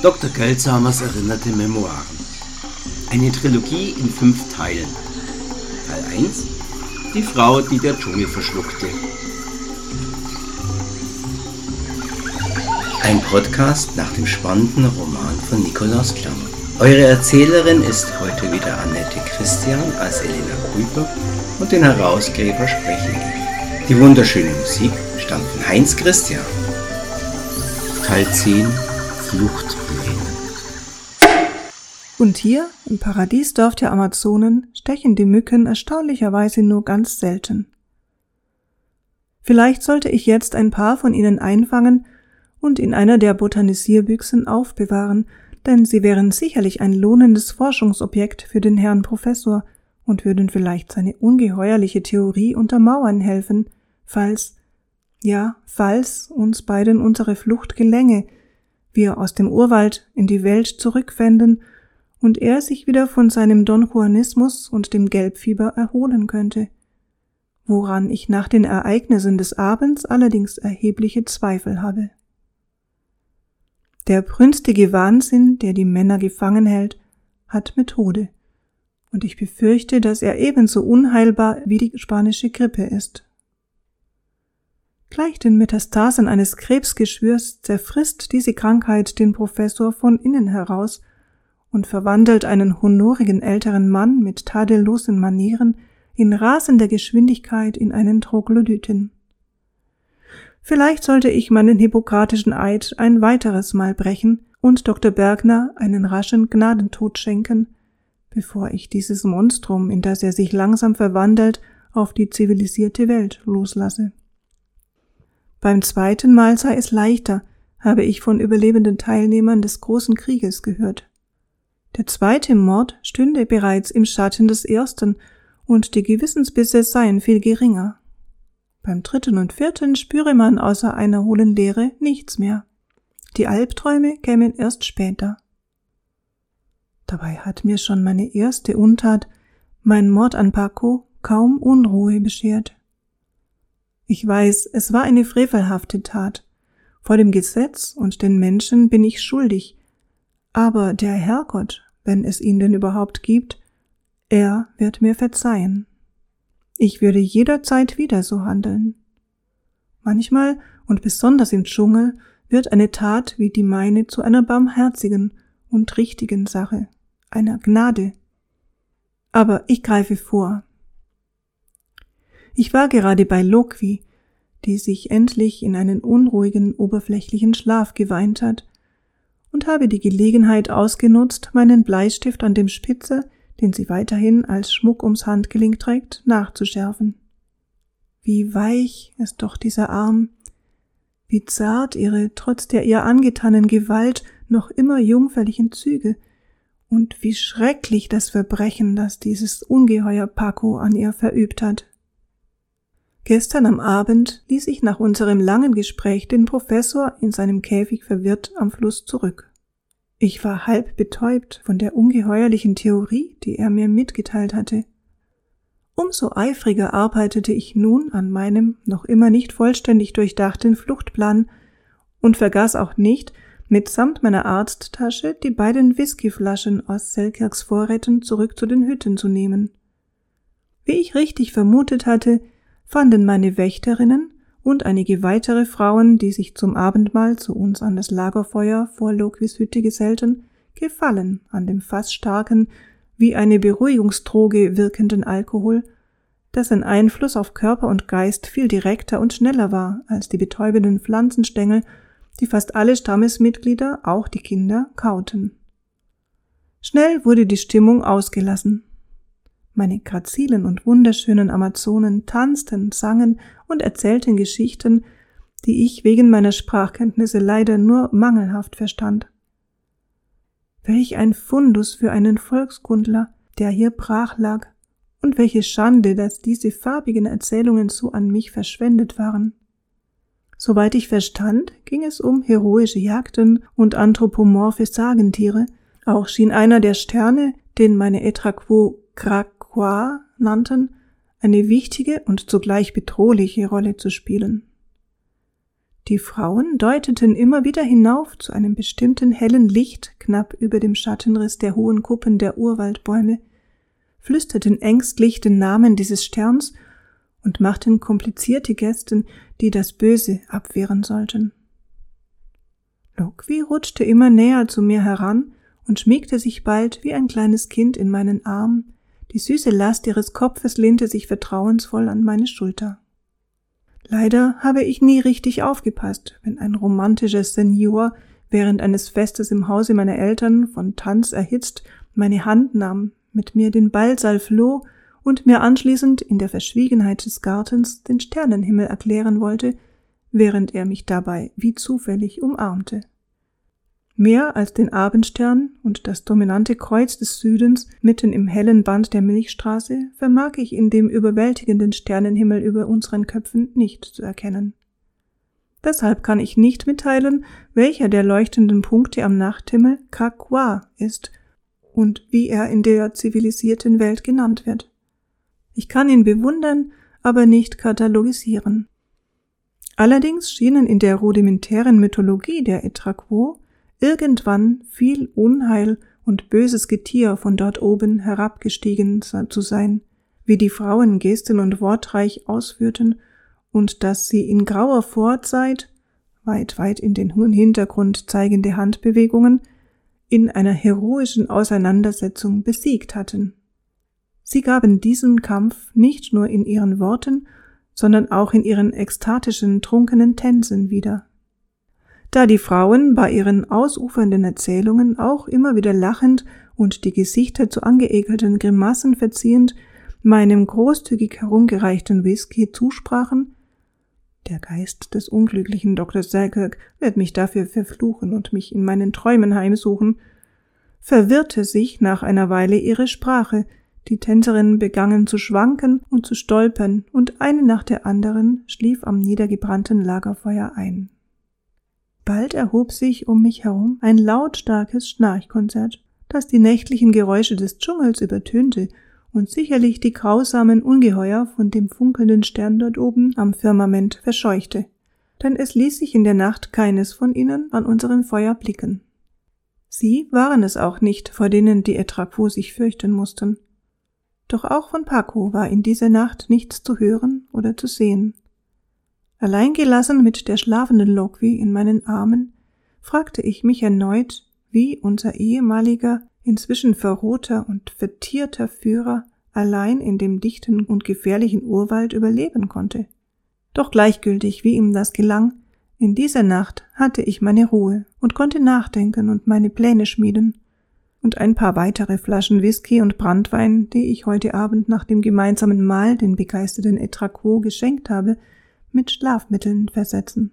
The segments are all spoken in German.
Dr. Geldsamers erinnerte Memoiren. Eine Trilogie in fünf Teilen. Teil 1 Die Frau, die der Dschungel verschluckte. Ein Podcast nach dem spannenden Roman von Nikolaus Klammer. Eure Erzählerin ist heute wieder Annette Christian als Elena Kuiper und den Herausgeber sprechen. Die wunderschöne Musik stammt von Heinz Christian. Teil 10 Fluchtpläne. Und hier, im Paradiesdorf der Amazonen, stechen die Mücken erstaunlicherweise nur ganz selten. Vielleicht sollte ich jetzt ein paar von ihnen einfangen und in einer der Botanisierbüchsen aufbewahren, denn sie wären sicherlich ein lohnendes Forschungsobjekt für den Herrn Professor und würden vielleicht seine ungeheuerliche Theorie untermauern helfen, falls, ja, falls uns beiden unsere Flucht gelänge, wir aus dem Urwald in die Welt zurückfänden und er sich wieder von seinem Don Juanismus und dem Gelbfieber erholen könnte, woran ich nach den Ereignissen des Abends allerdings erhebliche Zweifel habe. Der brünstige Wahnsinn, der die Männer gefangen hält, hat Methode, und ich befürchte, dass er ebenso unheilbar wie die spanische Grippe ist. Gleich den Metastasen eines Krebsgeschwürs zerfrisst diese Krankheit den Professor von innen heraus und verwandelt einen honorigen älteren Mann mit tadellosen Manieren in rasender Geschwindigkeit in einen Troglodyten. Vielleicht sollte ich meinen hippokratischen Eid ein weiteres Mal brechen und Dr. Bergner einen raschen Gnadentod schenken, bevor ich dieses Monstrum, in das er sich langsam verwandelt, auf die zivilisierte Welt loslasse. Beim zweiten Mal sei es leichter, habe ich von überlebenden Teilnehmern des großen Krieges gehört. Der zweite Mord stünde bereits im Schatten des ersten, und die Gewissensbisse seien viel geringer. Beim dritten und vierten spüre man außer einer hohlen Leere nichts mehr. Die Albträume kämen erst später. Dabei hat mir schon meine erste Untat, mein Mord an Paco, kaum Unruhe beschert. Ich weiß, es war eine frevelhafte Tat. Vor dem Gesetz und den Menschen bin ich schuldig. Aber der Herrgott, wenn es ihn denn überhaupt gibt, er wird mir verzeihen. Ich würde jederzeit wieder so handeln. Manchmal und besonders im Dschungel wird eine Tat wie die meine zu einer barmherzigen und richtigen Sache, einer Gnade. Aber ich greife vor. Ich war gerade bei Lokwi, die sich endlich in einen unruhigen, oberflächlichen Schlaf geweint hat, und habe die Gelegenheit ausgenutzt, meinen Bleistift an dem Spitzer, den sie weiterhin als Schmuck ums Handgelenk trägt, nachzuschärfen. Wie weich ist doch dieser Arm, wie zart ihre trotz der ihr angetanen Gewalt noch immer jungfräulichen Züge, und wie schrecklich das Verbrechen, das dieses Ungeheuer Paco an ihr verübt hat. Gestern am Abend ließ ich nach unserem langen Gespräch den Professor in seinem Käfig verwirrt am Fluss zurück. Ich war halb betäubt von der ungeheuerlichen Theorie, die er mir mitgeteilt hatte. Umso eifriger arbeitete ich nun an meinem noch immer nicht vollständig durchdachten Fluchtplan und vergaß auch nicht, mitsamt meiner Arzttasche die beiden Whiskyflaschen aus Selkirks Vorräten zurück zu den Hütten zu nehmen. Wie ich richtig vermutet hatte, fanden meine Wächterinnen und einige weitere Frauen, die sich zum Abendmahl zu uns an das Lagerfeuer vor Loquis Hütte gesellten, Gefallen an dem fast starken, wie eine Beruhigungsdroge wirkenden Alkohol, dessen Einfluss auf Körper und Geist viel direkter und schneller war als die betäubenden Pflanzenstängel, die fast alle Stammesmitglieder, auch die Kinder, kauten. Schnell wurde die Stimmung ausgelassen. Meine grazilen und wunderschönen Amazonen tanzten, sangen und erzählten Geschichten, die ich wegen meiner Sprachkenntnisse leider nur mangelhaft verstand. Welch ein Fundus für einen Volkskundler, der hier brach lag, und welche Schande, dass diese farbigen Erzählungen so an mich verschwendet waren. Soweit ich verstand, ging es um heroische Jagden und anthropomorphe Sagentiere, auch schien einer der Sterne, den meine Etraquo Krak Croix nannten, eine wichtige und zugleich bedrohliche Rolle zu spielen. Die Frauen deuteten immer wieder hinauf zu einem bestimmten hellen Licht knapp über dem Schattenriss der hohen Kuppen der Urwaldbäume, flüsterten ängstlich den Namen dieses Sterns und machten komplizierte Gesten, die das Böse abwehren sollten. Lokwi rutschte immer näher zu mir heran und schmiegte sich bald wie ein kleines Kind in meinen Arm, die süße Last ihres Kopfes lehnte sich vertrauensvoll an meine Schulter. Leider habe ich nie richtig aufgepasst, wenn ein romantischer Senior während eines Festes im Hause meiner Eltern von Tanz erhitzt meine Hand nahm, mit mir den Ballsaal floh und mir anschließend in der Verschwiegenheit des Gartens den Sternenhimmel erklären wollte, während er mich dabei wie zufällig umarmte. Mehr als den Abendstern und das dominante Kreuz des Südens mitten im hellen Band der Milchstraße vermag ich in dem überwältigenden Sternenhimmel über unseren Köpfen nicht zu erkennen. Deshalb kann ich nicht mitteilen, welcher der leuchtenden Punkte am Nachthimmel Kakwa ist und wie er in der zivilisierten Welt genannt wird. Ich kann ihn bewundern, aber nicht katalogisieren. Allerdings schienen in der rudimentären Mythologie der Etraquo irgendwann viel Unheil und böses Getier von dort oben herabgestiegen zu sein, wie die Frauen gesten und wortreich ausführten, und dass sie in grauer Vorzeit, weit, weit in den Hintergrund zeigende Handbewegungen, in einer heroischen Auseinandersetzung besiegt hatten. Sie gaben diesen Kampf nicht nur in ihren Worten, sondern auch in ihren ekstatischen, trunkenen Tänzen wieder. Da die Frauen bei ihren ausufernden Erzählungen auch immer wieder lachend und die Gesichter zu angeekelten Grimassen verziehend meinem großzügig herumgereichten Whisky zusprachen, der Geist des unglücklichen Dr. Selkirk wird mich dafür verfluchen und mich in meinen Träumen heimsuchen, verwirrte sich nach einer Weile ihre Sprache, die Tänzerinnen begannen zu schwanken und zu stolpern, und eine nach der anderen schlief am niedergebrannten Lagerfeuer ein. Bald erhob sich um mich herum ein lautstarkes Schnarchkonzert, das die nächtlichen Geräusche des Dschungels übertönte und sicherlich die grausamen Ungeheuer von dem funkelnden Stern dort oben am Firmament verscheuchte, denn es ließ sich in der Nacht keines von ihnen an unserem Feuer blicken. Sie waren es auch nicht, vor denen die Etrapo sich fürchten mussten. Doch auch von Paco war in dieser Nacht nichts zu hören oder zu sehen. Allein gelassen mit der schlafenden Lokwi in meinen Armen, fragte ich mich erneut, wie unser ehemaliger, inzwischen verrohter und vertierter Führer allein in dem dichten und gefährlichen Urwald überleben konnte. Doch gleichgültig, wie ihm das gelang, in dieser Nacht hatte ich meine Ruhe und konnte nachdenken und meine Pläne schmieden, und ein paar weitere Flaschen Whisky und Brandwein, die ich heute Abend nach dem gemeinsamen Mahl den begeisterten Etraco geschenkt habe, mit Schlafmitteln versetzen.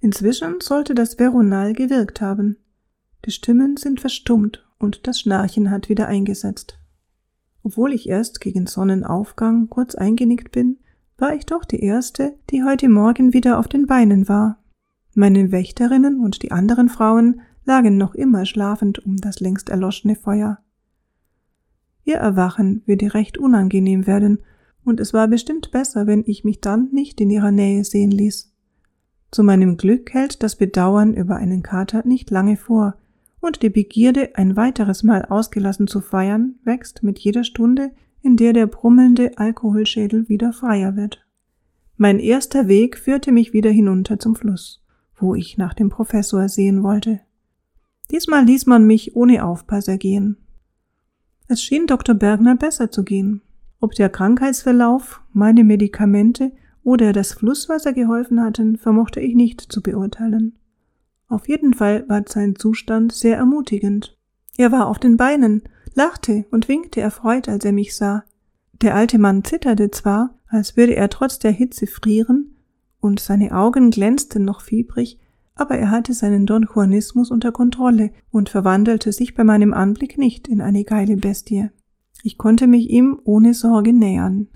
Inzwischen sollte das Veronal gewirkt haben. Die Stimmen sind verstummt und das Schnarchen hat wieder eingesetzt. Obwohl ich erst gegen Sonnenaufgang kurz eingenickt bin, war ich doch die erste, die heute Morgen wieder auf den Beinen war. Meine Wächterinnen und die anderen Frauen lagen noch immer schlafend um das längst erloschene Feuer. Ihr Erwachen würde recht unangenehm werden, und es war bestimmt besser, wenn ich mich dann nicht in ihrer Nähe sehen ließ. Zu meinem Glück hält das Bedauern über einen Kater nicht lange vor, und die Begierde, ein weiteres Mal ausgelassen zu feiern, wächst mit jeder Stunde, in der der brummelnde Alkoholschädel wieder freier wird. Mein erster Weg führte mich wieder hinunter zum Fluss, wo ich nach dem Professor sehen wollte. Diesmal ließ man mich ohne Aufpasser gehen. Es schien Dr. Bergner besser zu gehen. Ob der Krankheitsverlauf, meine Medikamente oder das Flusswasser geholfen hatten, vermochte ich nicht zu beurteilen. Auf jeden Fall war sein Zustand sehr ermutigend. Er war auf den Beinen, lachte und winkte erfreut, als er mich sah. Der alte Mann zitterte zwar, als würde er trotz der Hitze frieren, und seine Augen glänzten noch fiebrig, aber er hatte seinen Don Juanismus unter Kontrolle und verwandelte sich bei meinem Anblick nicht in eine geile Bestie. Ich konnte mich ihm ohne Sorge nähern.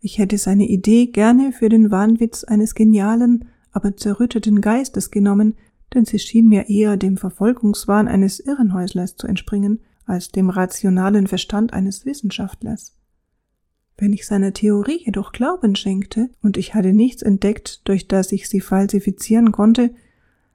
Ich hätte seine Idee gerne für den Wahnwitz eines genialen, aber zerrütteten Geistes genommen, denn sie schien mir eher dem Verfolgungswahn eines Irrenhäuslers zu entspringen, als dem rationalen Verstand eines Wissenschaftlers. Wenn ich seiner Theorie jedoch Glauben schenkte und ich hatte nichts entdeckt, durch das ich sie falsifizieren konnte,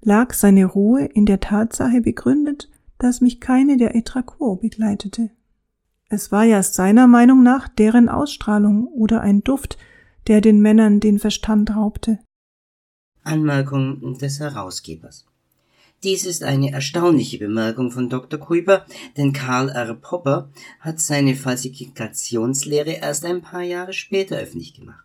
lag seine Ruhe in der Tatsache begründet, dass mich keine der Etraquo begleitete. Es war ja seiner Meinung nach deren Ausstrahlung oder ein Duft, der den Männern den Verstand raubte. Anmerkung des Herausgebers. Dies ist eine erstaunliche Bemerkung von Dr. Kuiper, denn Karl R. Popper hat seine Falsifikationslehre erst ein paar Jahre später öffentlich gemacht.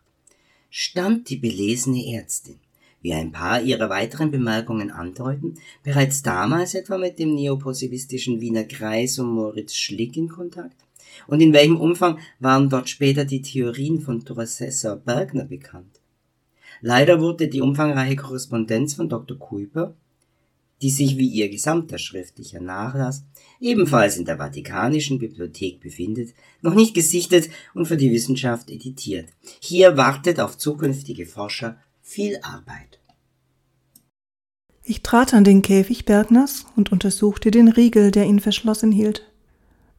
Stand die belesene Ärztin, wie ein paar ihrer weiteren Bemerkungen andeuten, bereits damals etwa mit dem neopositivistischen Wiener Kreis um Moritz Schlick in Kontakt? Und in welchem Umfang waren dort später die Theorien von Professor Bergner bekannt? Leider wurde die umfangreiche Korrespondenz von Dr. Kuiper die sich wie ihr gesamter schriftlicher Nachlass ebenfalls in der Vatikanischen Bibliothek befindet, noch nicht gesichtet und für die Wissenschaft editiert. Hier wartet auf zukünftige Forscher viel Arbeit. Ich trat an den Käfig Bergners und untersuchte den Riegel, der ihn verschlossen hielt.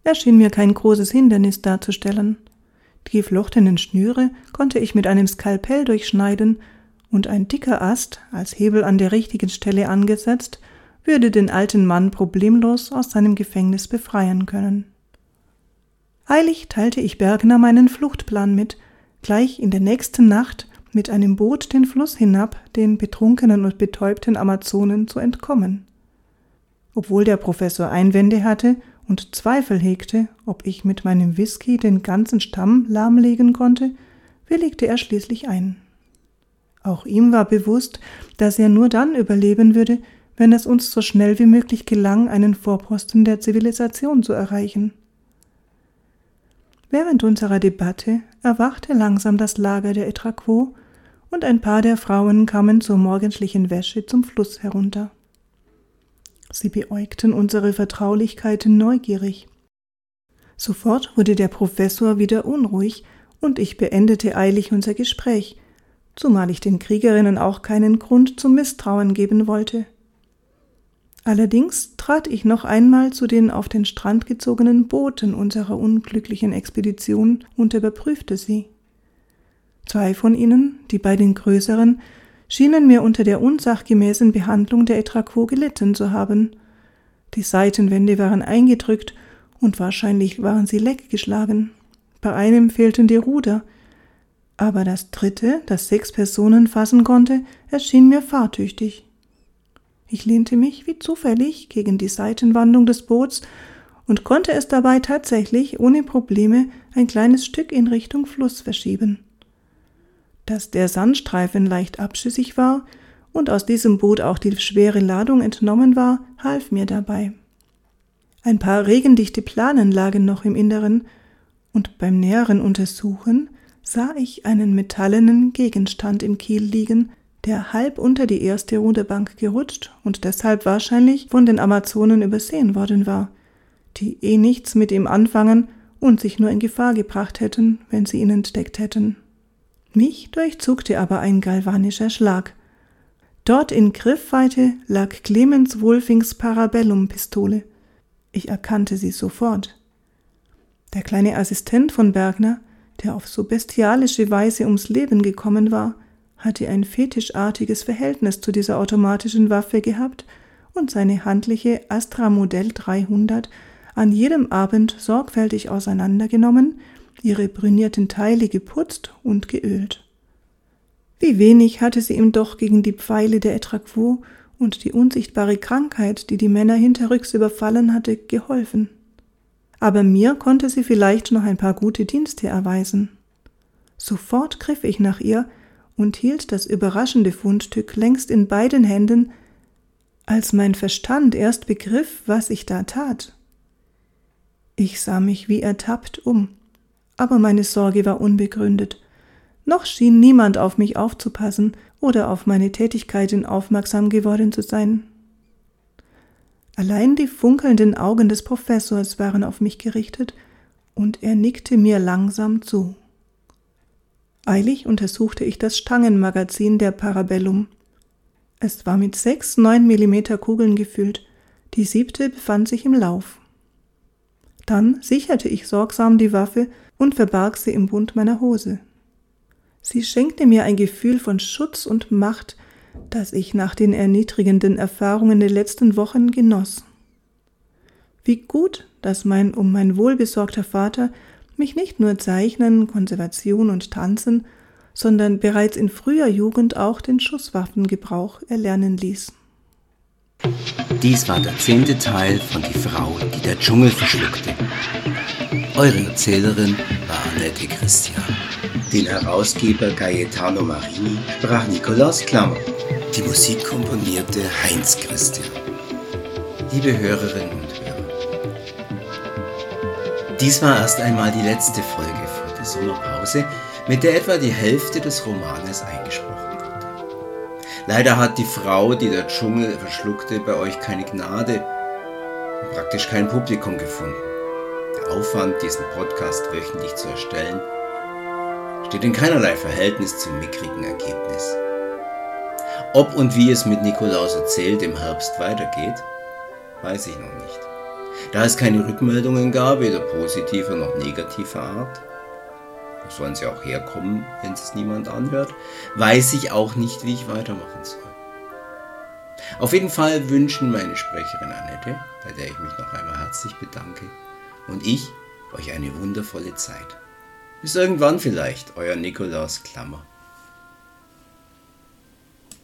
Er schien mir kein großes Hindernis darzustellen. Die geflochtenen Schnüre konnte ich mit einem Skalpell durchschneiden, und ein dicker Ast, als Hebel an der richtigen Stelle angesetzt, würde den alten Mann problemlos aus seinem Gefängnis befreien können. Eilig teilte ich Bergner meinen Fluchtplan mit, gleich in der nächsten Nacht mit einem Boot den Fluss hinab, den betrunkenen und betäubten Amazonen zu entkommen. Obwohl der Professor Einwände hatte und Zweifel hegte, ob ich mit meinem Whisky den ganzen Stamm lahmlegen konnte, willigte er schließlich ein. Auch ihm war bewusst, dass er nur dann überleben würde, wenn es uns so schnell wie möglich gelang, einen Vorposten der Zivilisation zu erreichen. Während unserer Debatte erwachte langsam das Lager der Etraquo und ein paar der Frauen kamen zur morgendlichen Wäsche zum Fluss herunter. Sie beäugten unsere Vertraulichkeiten neugierig. Sofort wurde der Professor wieder unruhig und ich beendete eilig unser Gespräch, zumal ich den Kriegerinnen auch keinen Grund zum Misstrauen geben wollte. Allerdings trat ich noch einmal zu den auf den Strand gezogenen Booten unserer unglücklichen Expedition und überprüfte sie. Zwei von ihnen, die beiden größeren, schienen mir unter der unsachgemäßen Behandlung der Etraquo gelitten zu haben. Die Seitenwände waren eingedrückt und wahrscheinlich waren sie leckgeschlagen. Bei einem fehlten die Ruder, aber das dritte, das sechs Personen fassen konnte, erschien mir fahrtüchtig. Ich lehnte mich wie zufällig gegen die Seitenwandung des Boots und konnte es dabei tatsächlich ohne Probleme ein kleines Stück in Richtung Fluss verschieben. Dass der Sandstreifen leicht abschüssig war und aus diesem Boot auch die schwere Ladung entnommen war, half mir dabei. Ein paar regendichte Planen lagen noch im Inneren, und beim näheren Untersuchen sah ich einen metallenen Gegenstand im Kiel liegen, der halb unter die erste Ruderbank gerutscht und deshalb wahrscheinlich von den Amazonen übersehen worden war, die eh nichts mit ihm anfangen und sich nur in Gefahr gebracht hätten, wenn sie ihn entdeckt hätten. Mich durchzuckte aber ein galvanischer Schlag. Dort in Griffweite lag Clemens Wolfings Parabellum-Pistole. Ich erkannte sie sofort. Der kleine Assistent von Bergner, der auf so bestialische Weise ums Leben gekommen war, hatte ein fetischartiges Verhältnis zu dieser automatischen Waffe gehabt und seine handliche Astra Modell 300 an jedem Abend sorgfältig auseinandergenommen, ihre brünierten Teile geputzt und geölt. Wie wenig hatte sie ihm doch gegen die Pfeile der Etraquo und die unsichtbare Krankheit, die die Männer hinterrücks überfallen hatte, geholfen. Aber mir konnte sie vielleicht noch ein paar gute Dienste erweisen. Sofort griff ich nach ihr, und hielt das überraschende Fundstück längst in beiden Händen, als mein Verstand erst begriff, was ich da tat. Ich sah mich wie ertappt um, aber meine Sorge war unbegründet. Noch schien niemand auf mich aufzupassen oder auf meine Tätigkeiten aufmerksam geworden zu sein. Allein die funkelnden Augen des Professors waren auf mich gerichtet, und er nickte mir langsam zu. Eilig untersuchte ich das Stangenmagazin der Parabellum. Es war mit sechs neun Millimeter Kugeln gefüllt, die siebte befand sich im Lauf. Dann sicherte ich sorgsam die Waffe und verbarg sie im Bund meiner Hose. Sie schenkte mir ein Gefühl von Schutz und Macht, das ich nach den erniedrigenden Erfahrungen der letzten Wochen genoss. Wie gut, dass mein um mein Wohl besorgter Vater mich nicht nur Zeichnen, Konservation und Tanzen, sondern bereits in früher Jugend auch den Schusswaffengebrauch erlernen ließ. Dies war der zehnte Teil von Die Frau, die der Dschungel verschluckte. Eure Erzählerin war Annette Christian. Den Herausgeber Gaetano Marini sprach Nikolaus Klammer. Die Musik komponierte Heinz Christian. Liebe Hörerinnen und Hörer, dies war erst einmal die letzte Folge vor der Sommerpause, mit der etwa die Hälfte des Romanes eingesprochen wurde. Leider hat die Frau, die der Dschungel verschluckte, bei euch keine Gnade und praktisch kein Publikum gefunden. Aufwand, diesen Podcast wöchentlich zu erstellen, steht in keinerlei Verhältnis zum mickrigen Ergebnis. Ob und wie es mit Nikolaus erzählt im Herbst weitergeht, weiß ich noch nicht. Da es keine Rückmeldungen gab, weder positiver noch negativer Art, wo sollen sie auch herkommen, wenn es niemand anhört, weiß ich auch nicht, wie ich weitermachen soll. Auf jeden Fall wünschen meine Sprecherin Annette, bei der ich mich noch einmal herzlich bedanke, und ich euch eine wundervolle Zeit. Bis irgendwann vielleicht, euer Nikolaus Klammer.